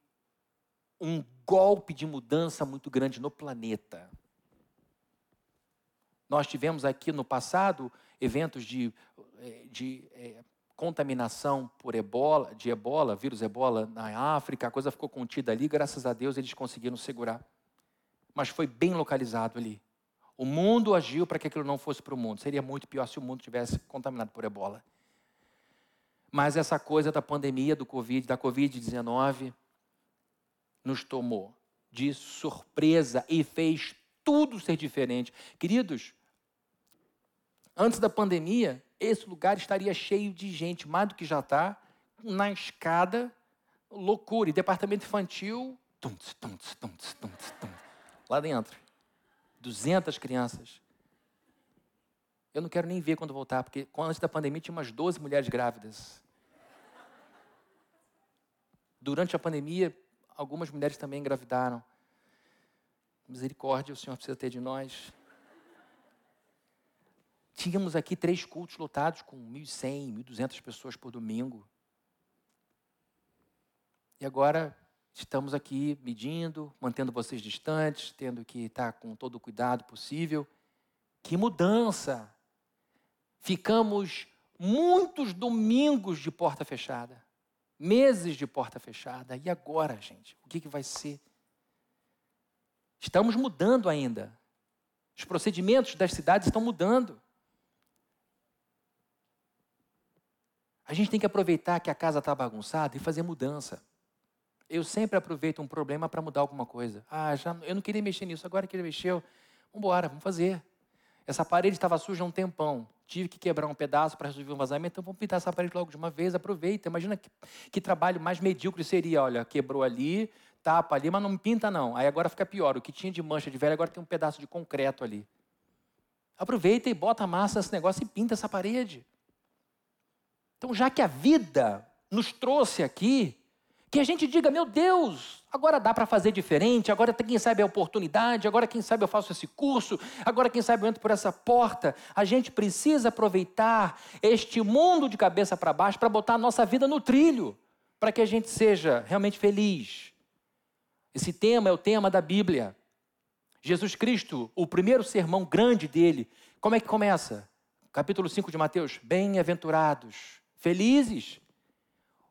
um golpe de mudança muito grande no planeta. Nós tivemos aqui no passado eventos de, eh, de é, contaminação por ebola, de ebola, vírus ebola na África, a coisa ficou contida ali, graças a Deus eles conseguiram segurar. Mas foi bem localizado ali. O mundo agiu para que aquilo não fosse para o mundo. Seria muito pior se o mundo tivesse contaminado por ebola. Mas essa coisa da pandemia do Covid, da Covid-19, nos tomou de surpresa e fez tudo ser diferente. Queridos, antes da pandemia, esse lugar estaria cheio de gente, mais do que já está, na escada, loucura. E departamento infantil, tum, tum, tum, lá dentro. 200 crianças. Eu não quero nem ver quando voltar, porque antes da pandemia tinha umas 12 mulheres grávidas. Durante a pandemia, algumas mulheres também engravidaram. Misericórdia, o Senhor precisa ter de nós. Tínhamos aqui três cultos lotados com 1.100, 1.200 pessoas por domingo. E agora Estamos aqui medindo, mantendo vocês distantes, tendo que estar com todo o cuidado possível. Que mudança! Ficamos muitos domingos de porta fechada, meses de porta fechada. E agora, gente? O que, que vai ser? Estamos mudando ainda. Os procedimentos das cidades estão mudando. A gente tem que aproveitar que a casa está bagunçada e fazer mudança. Eu sempre aproveito um problema para mudar alguma coisa. Ah, já, eu não queria mexer nisso, agora que ele mexeu, vamos embora, vamos fazer. Essa parede estava suja há um tempão. Tive que quebrar um pedaço para resolver um vazamento, então vamos pintar essa parede logo de uma vez, aproveita. Imagina que, que trabalho mais medíocre seria, olha, quebrou ali, tapa ali, mas não pinta não. Aí agora fica pior, o que tinha de mancha de velho agora tem um pedaço de concreto ali. Aproveita e bota massa nesse negócio e pinta essa parede. Então, já que a vida nos trouxe aqui, que a gente diga, meu Deus, agora dá para fazer diferente, agora quem sabe a oportunidade, agora quem sabe eu faço esse curso, agora quem sabe eu entro por essa porta. A gente precisa aproveitar este mundo de cabeça para baixo para botar a nossa vida no trilho, para que a gente seja realmente feliz. Esse tema é o tema da Bíblia. Jesus Cristo, o primeiro sermão grande dele, como é que começa? Capítulo 5 de Mateus: Bem-aventurados, felizes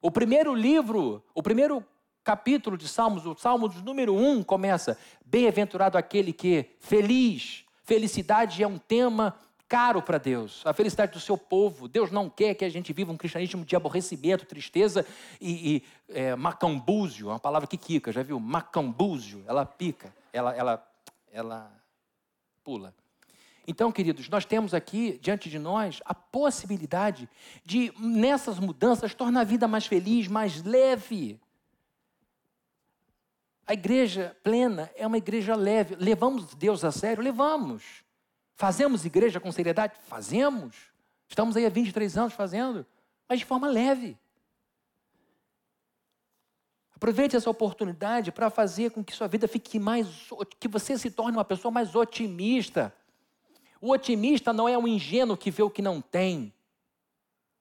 o primeiro livro, o primeiro capítulo de Salmos, o Salmo número 1 começa: Bem-aventurado aquele que, feliz, felicidade é um tema caro para Deus, a felicidade do seu povo. Deus não quer que a gente viva um cristianismo de aborrecimento, tristeza e, e é, macambúzio, uma palavra que quica, já viu? Macambúzio, ela pica, ela, ela, ela pula. Então, queridos, nós temos aqui diante de nós a possibilidade de, nessas mudanças, tornar a vida mais feliz, mais leve. A igreja plena é uma igreja leve. Levamos Deus a sério? Levamos. Fazemos igreja com seriedade? Fazemos. Estamos aí há 23 anos fazendo, mas de forma leve. Aproveite essa oportunidade para fazer com que sua vida fique mais. que você se torne uma pessoa mais otimista o otimista não é um ingênuo que vê o que não tem.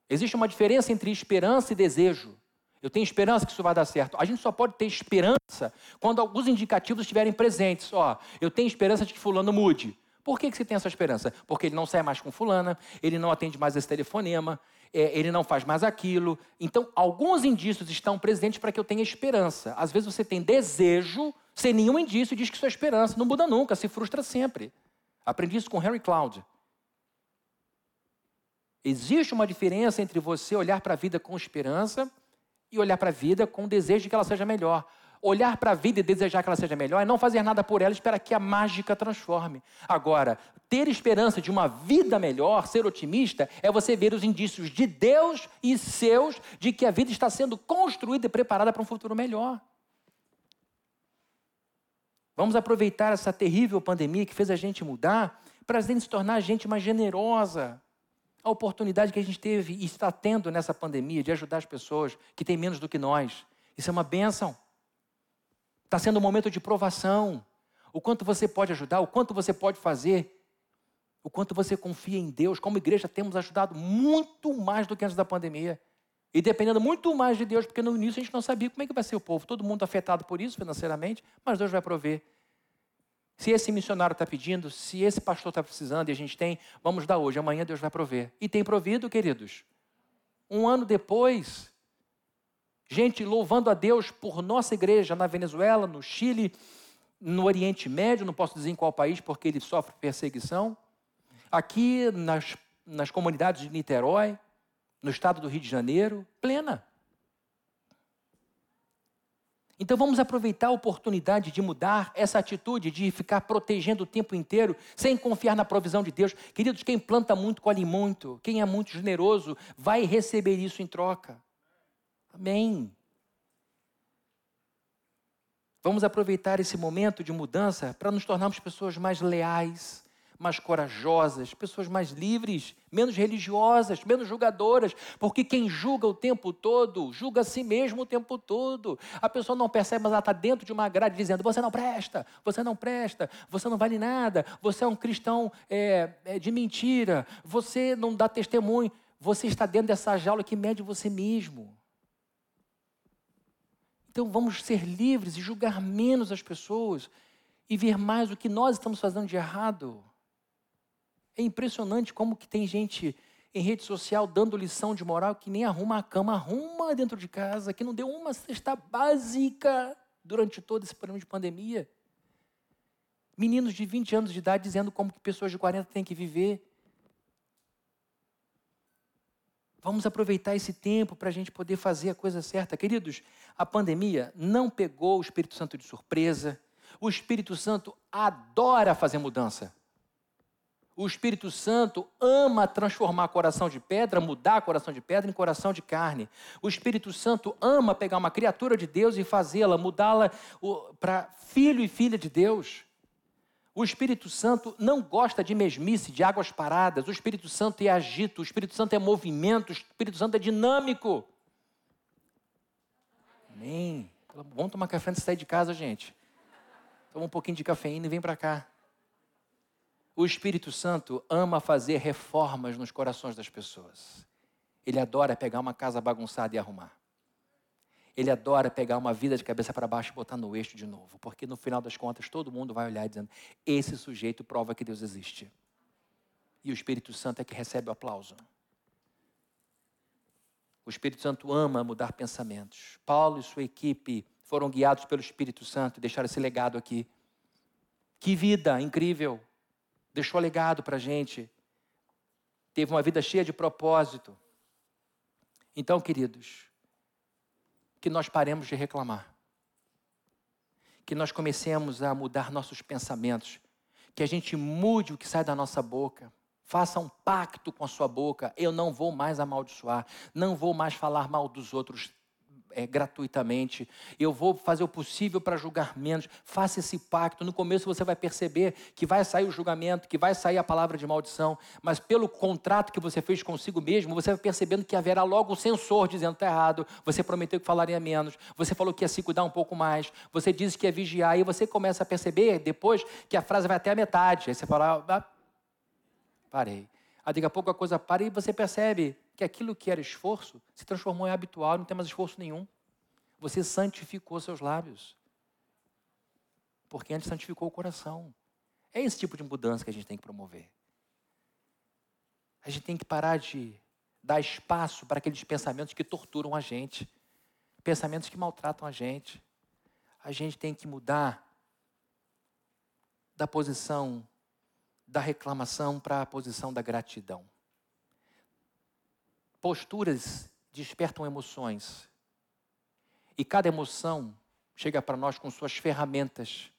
Existe uma diferença entre esperança e desejo. Eu tenho esperança que isso vai dar certo. A gente só pode ter esperança quando alguns indicativos estiverem presentes. Ó, eu tenho esperança de que fulano mude. Por que, que você tem essa esperança? Porque ele não sai mais com fulana, ele não atende mais esse telefonema, é, ele não faz mais aquilo. Então, alguns indícios estão presentes para que eu tenha esperança. Às vezes você tem desejo sem nenhum indício e diz que sua esperança não muda nunca, se frustra sempre. Aprendi isso com Henry Cloud. Existe uma diferença entre você olhar para a vida com esperança e olhar para a vida com o desejo de que ela seja melhor. Olhar para a vida e desejar que ela seja melhor é não fazer nada por ela e esperar que a mágica transforme. Agora, ter esperança de uma vida melhor, ser otimista, é você ver os indícios de Deus e seus de que a vida está sendo construída e preparada para um futuro melhor. Vamos aproveitar essa terrível pandemia que fez a gente mudar para a gente se tornar gente mais generosa. A oportunidade que a gente teve e está tendo nessa pandemia de ajudar as pessoas que têm menos do que nós. Isso é uma bênção. Está sendo um momento de provação. O quanto você pode ajudar, o quanto você pode fazer, o quanto você confia em Deus. Como igreja, temos ajudado muito mais do que antes da pandemia. E dependendo muito mais de Deus, porque no início a gente não sabia como é que vai ser o povo. Todo mundo afetado por isso financeiramente, mas Deus vai prover. Se esse missionário está pedindo, se esse pastor está precisando e a gente tem, vamos dar hoje, amanhã Deus vai prover. E tem provido, queridos. Um ano depois, gente louvando a Deus por nossa igreja na Venezuela, no Chile, no Oriente Médio, não posso dizer em qual país porque ele sofre perseguição. Aqui nas, nas comunidades de Niterói, no estado do Rio de Janeiro, plena. Então vamos aproveitar a oportunidade de mudar essa atitude de ficar protegendo o tempo inteiro, sem confiar na provisão de Deus. Queridos, quem planta muito, colhe muito. Quem é muito generoso vai receber isso em troca. Amém. Vamos aproveitar esse momento de mudança para nos tornarmos pessoas mais leais, mais corajosas, pessoas mais livres, menos religiosas, menos julgadoras, porque quem julga o tempo todo, julga a si mesmo o tempo todo. A pessoa não percebe, mas ela está dentro de uma grade dizendo: você não presta, você não presta, você não vale nada, você é um cristão é, é de mentira, você não dá testemunho. Você está dentro dessa jaula que mede você mesmo. Então vamos ser livres e julgar menos as pessoas e ver mais o que nós estamos fazendo de errado. É impressionante como que tem gente em rede social dando lição de moral que nem arruma a cama, arruma dentro de casa, que não deu uma cesta básica durante todo esse período de pandemia. Meninos de 20 anos de idade dizendo como que pessoas de 40 têm que viver. Vamos aproveitar esse tempo para a gente poder fazer a coisa certa. Queridos, a pandemia não pegou o Espírito Santo de surpresa. O Espírito Santo adora fazer mudança. O Espírito Santo ama transformar coração de pedra, mudar coração de pedra em coração de carne. O Espírito Santo ama pegar uma criatura de Deus e fazê-la, mudá-la para filho e filha de Deus. O Espírito Santo não gosta de mesmice, de águas paradas. O Espírito Santo é agito, o Espírito Santo é movimento, o Espírito Santo é dinâmico. Amém. Vamos tomar café antes de sair de casa, gente. Toma um pouquinho de cafeína e vem para cá. O Espírito Santo ama fazer reformas nos corações das pessoas. Ele adora pegar uma casa bagunçada e arrumar. Ele adora pegar uma vida de cabeça para baixo e botar no eixo de novo, porque no final das contas todo mundo vai olhar dizendo: esse sujeito prova que Deus existe. E o Espírito Santo é que recebe o aplauso. O Espírito Santo ama mudar pensamentos. Paulo e sua equipe foram guiados pelo Espírito Santo e deixaram esse legado aqui. Que vida incrível! Deixou legado para a gente, teve uma vida cheia de propósito. Então, queridos, que nós paremos de reclamar, que nós comecemos a mudar nossos pensamentos, que a gente mude o que sai da nossa boca. Faça um pacto com a sua boca. Eu não vou mais amaldiçoar, não vou mais falar mal dos outros é, gratuitamente. Eu vou fazer o possível para julgar menos. Faça esse pacto. No começo você vai perceber que vai sair o julgamento, que vai sair a palavra de maldição, mas pelo contrato que você fez consigo mesmo, você vai percebendo que haverá logo o censor dizendo está errado. Você prometeu que falaria menos. Você falou que ia se cuidar um pouco mais. Você disse que ia vigiar. E você começa a perceber depois que a frase vai até a metade. Aí você fala, ah, parei. Aí daqui a pouco a coisa para e você percebe que aquilo que era esforço se transformou em habitual, não tem mais esforço nenhum. Você santificou seus lábios. Porque antes santificou o coração. É esse tipo de mudança que a gente tem que promover. A gente tem que parar de dar espaço para aqueles pensamentos que torturam a gente, pensamentos que maltratam a gente. A gente tem que mudar da posição da reclamação para a posição da gratidão. Posturas despertam emoções. E cada emoção chega para nós com suas ferramentas.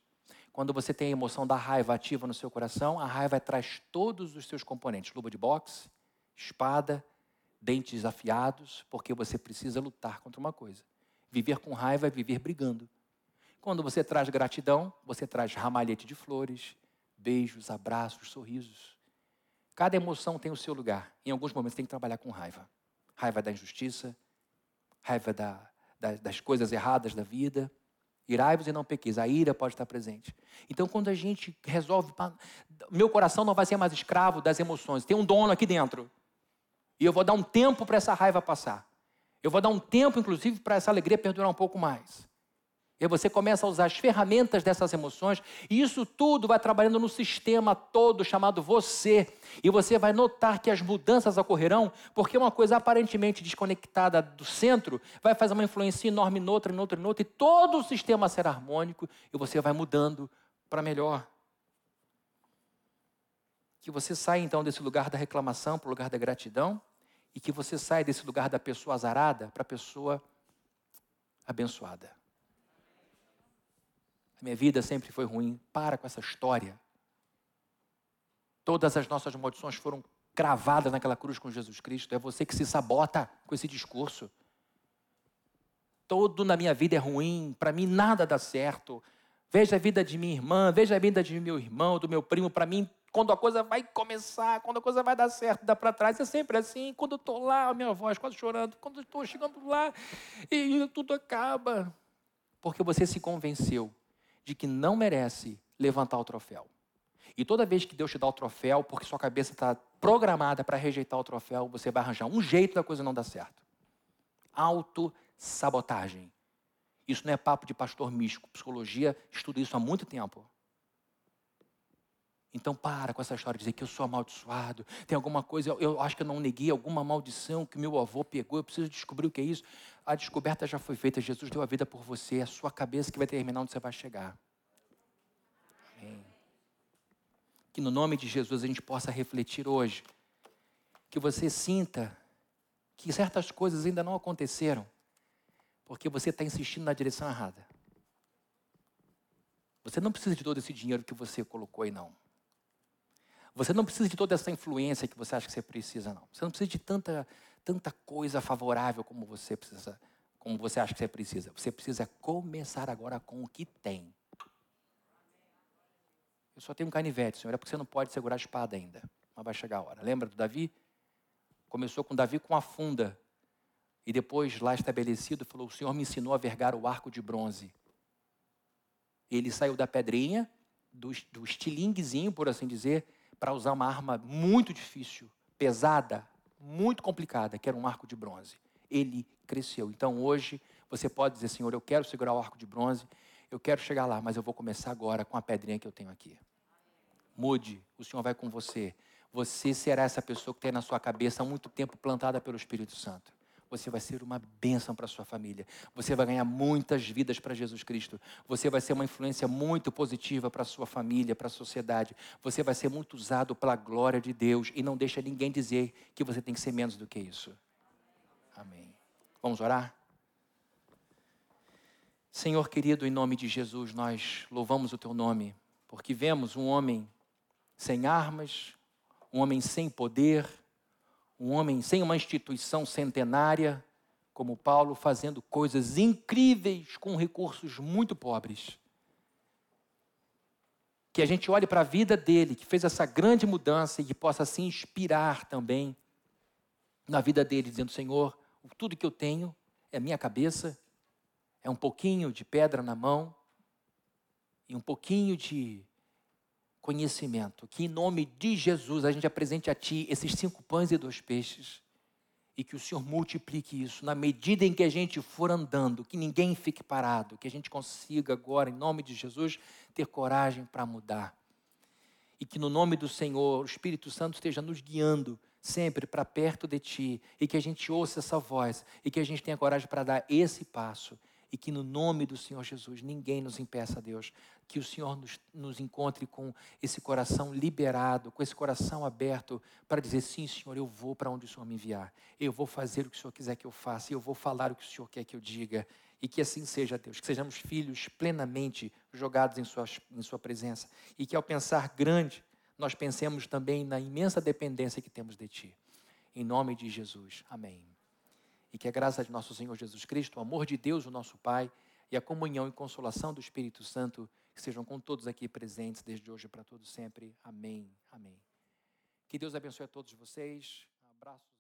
Quando você tem a emoção da raiva ativa no seu coração, a raiva traz todos os seus componentes: luva de boxe, espada, dentes afiados, porque você precisa lutar contra uma coisa. Viver com raiva é viver brigando. Quando você traz gratidão, você traz ramalhete de flores, beijos, abraços, sorrisos. Cada emoção tem o seu lugar. Em alguns momentos tem que trabalhar com raiva. Raiva da injustiça, raiva da, da, das coisas erradas da vida. Irai-vos e não pequeis. A ira pode estar presente. Então, quando a gente resolve. Meu coração não vai ser mais escravo das emoções. Tem um dono aqui dentro. E eu vou dar um tempo para essa raiva passar. Eu vou dar um tempo, inclusive, para essa alegria perdurar um pouco mais. E você começa a usar as ferramentas dessas emoções, e isso tudo vai trabalhando no sistema todo chamado você. E você vai notar que as mudanças ocorrerão, porque uma coisa aparentemente desconectada do centro vai fazer uma influência enorme noutra, noutra, noutra, e todo o sistema será harmônico, e você vai mudando para melhor. Que você saia então desse lugar da reclamação para o lugar da gratidão, e que você saia desse lugar da pessoa azarada para a pessoa abençoada minha vida sempre foi ruim. Para com essa história. Todas as nossas maldições foram cravadas naquela cruz com Jesus Cristo. É você que se sabota com esse discurso. Todo na minha vida é ruim, para mim nada dá certo. Veja a vida de minha irmã, veja a vida de meu irmão, do meu primo, para mim quando a coisa vai começar, quando a coisa vai dar certo, dá para trás, é sempre assim. Quando eu estou lá, a minha voz quase chorando, quando estou chegando lá e tudo acaba. Porque você se convenceu de que não merece levantar o troféu. E toda vez que Deus te dá o troféu, porque sua cabeça está programada para rejeitar o troféu, você vai arranjar um jeito da coisa não dar certo. Autossabotagem. Isso não é papo de pastor místico. Psicologia estuda isso há muito tempo. Então para com essa história de dizer que eu sou amaldiçoado, tem alguma coisa, eu, eu acho que eu não neguei alguma maldição que meu avô pegou, eu preciso descobrir o que é isso. A descoberta já foi feita, Jesus deu a vida por você, é a sua cabeça que vai determinar onde você vai chegar. Amém. Que no nome de Jesus a gente possa refletir hoje, que você sinta que certas coisas ainda não aconteceram, porque você está insistindo na direção errada. Você não precisa de todo esse dinheiro que você colocou aí, não. Você não precisa de toda essa influência que você acha que você precisa, não. Você não precisa de tanta, tanta coisa favorável como você precisa, como você acha que você precisa. Você precisa começar agora com o que tem. Eu só tenho um canivete, Senhor, é porque você não pode segurar a espada ainda. Mas vai chegar a hora. Lembra do Davi? Começou com Davi com a funda. E depois, lá estabelecido, falou: O Senhor me ensinou a vergar o arco de bronze. Ele saiu da pedrinha, do, do estilinguezinho, por assim dizer, para usar uma arma muito difícil, pesada, muito complicada, que era um arco de bronze. Ele cresceu. Então hoje você pode dizer, Senhor, eu quero segurar o arco de bronze, eu quero chegar lá, mas eu vou começar agora com a pedrinha que eu tenho aqui. Mude, o Senhor vai com você. Você será essa pessoa que tem na sua cabeça há muito tempo plantada pelo Espírito Santo você vai ser uma bênção para sua família. Você vai ganhar muitas vidas para Jesus Cristo. Você vai ser uma influência muito positiva para sua família, para a sociedade. Você vai ser muito usado pela glória de Deus e não deixa ninguém dizer que você tem que ser menos do que isso. Amém. Vamos orar? Senhor querido, em nome de Jesus, nós louvamos o teu nome, porque vemos um homem sem armas, um homem sem poder, um homem sem uma instituição centenária, como Paulo, fazendo coisas incríveis com recursos muito pobres. Que a gente olhe para a vida dele, que fez essa grande mudança e que possa se inspirar também na vida dele, dizendo: Senhor, tudo que eu tenho é minha cabeça, é um pouquinho de pedra na mão e um pouquinho de conhecimento. Que em nome de Jesus a gente apresente a Ti esses cinco pães e dois peixes. E que o Senhor multiplique isso na medida em que a gente for andando, que ninguém fique parado, que a gente consiga agora, em nome de Jesus, ter coragem para mudar. E que no nome do Senhor o Espírito Santo esteja nos guiando sempre para perto de Ti, e que a gente ouça essa voz, e que a gente tenha coragem para dar esse passo e que no nome do Senhor Jesus ninguém nos impeça, Deus. Que o Senhor nos, nos encontre com esse coração liberado, com esse coração aberto para dizer: sim, Senhor, eu vou para onde o Senhor me enviar. Eu vou fazer o que o Senhor quiser que eu faça. Eu vou falar o que o Senhor quer que eu diga. E que assim seja, Deus. Que sejamos filhos plenamente jogados em em sua presença. E que ao pensar grande, nós pensemos também na imensa dependência que temos de Ti. Em nome de Jesus. Amém e que a graça de nosso Senhor Jesus Cristo, o amor de Deus, o nosso Pai, e a comunhão e consolação do Espírito Santo estejam com todos aqui presentes desde hoje para todos sempre. Amém. Amém. Que Deus abençoe a todos vocês. Abraços.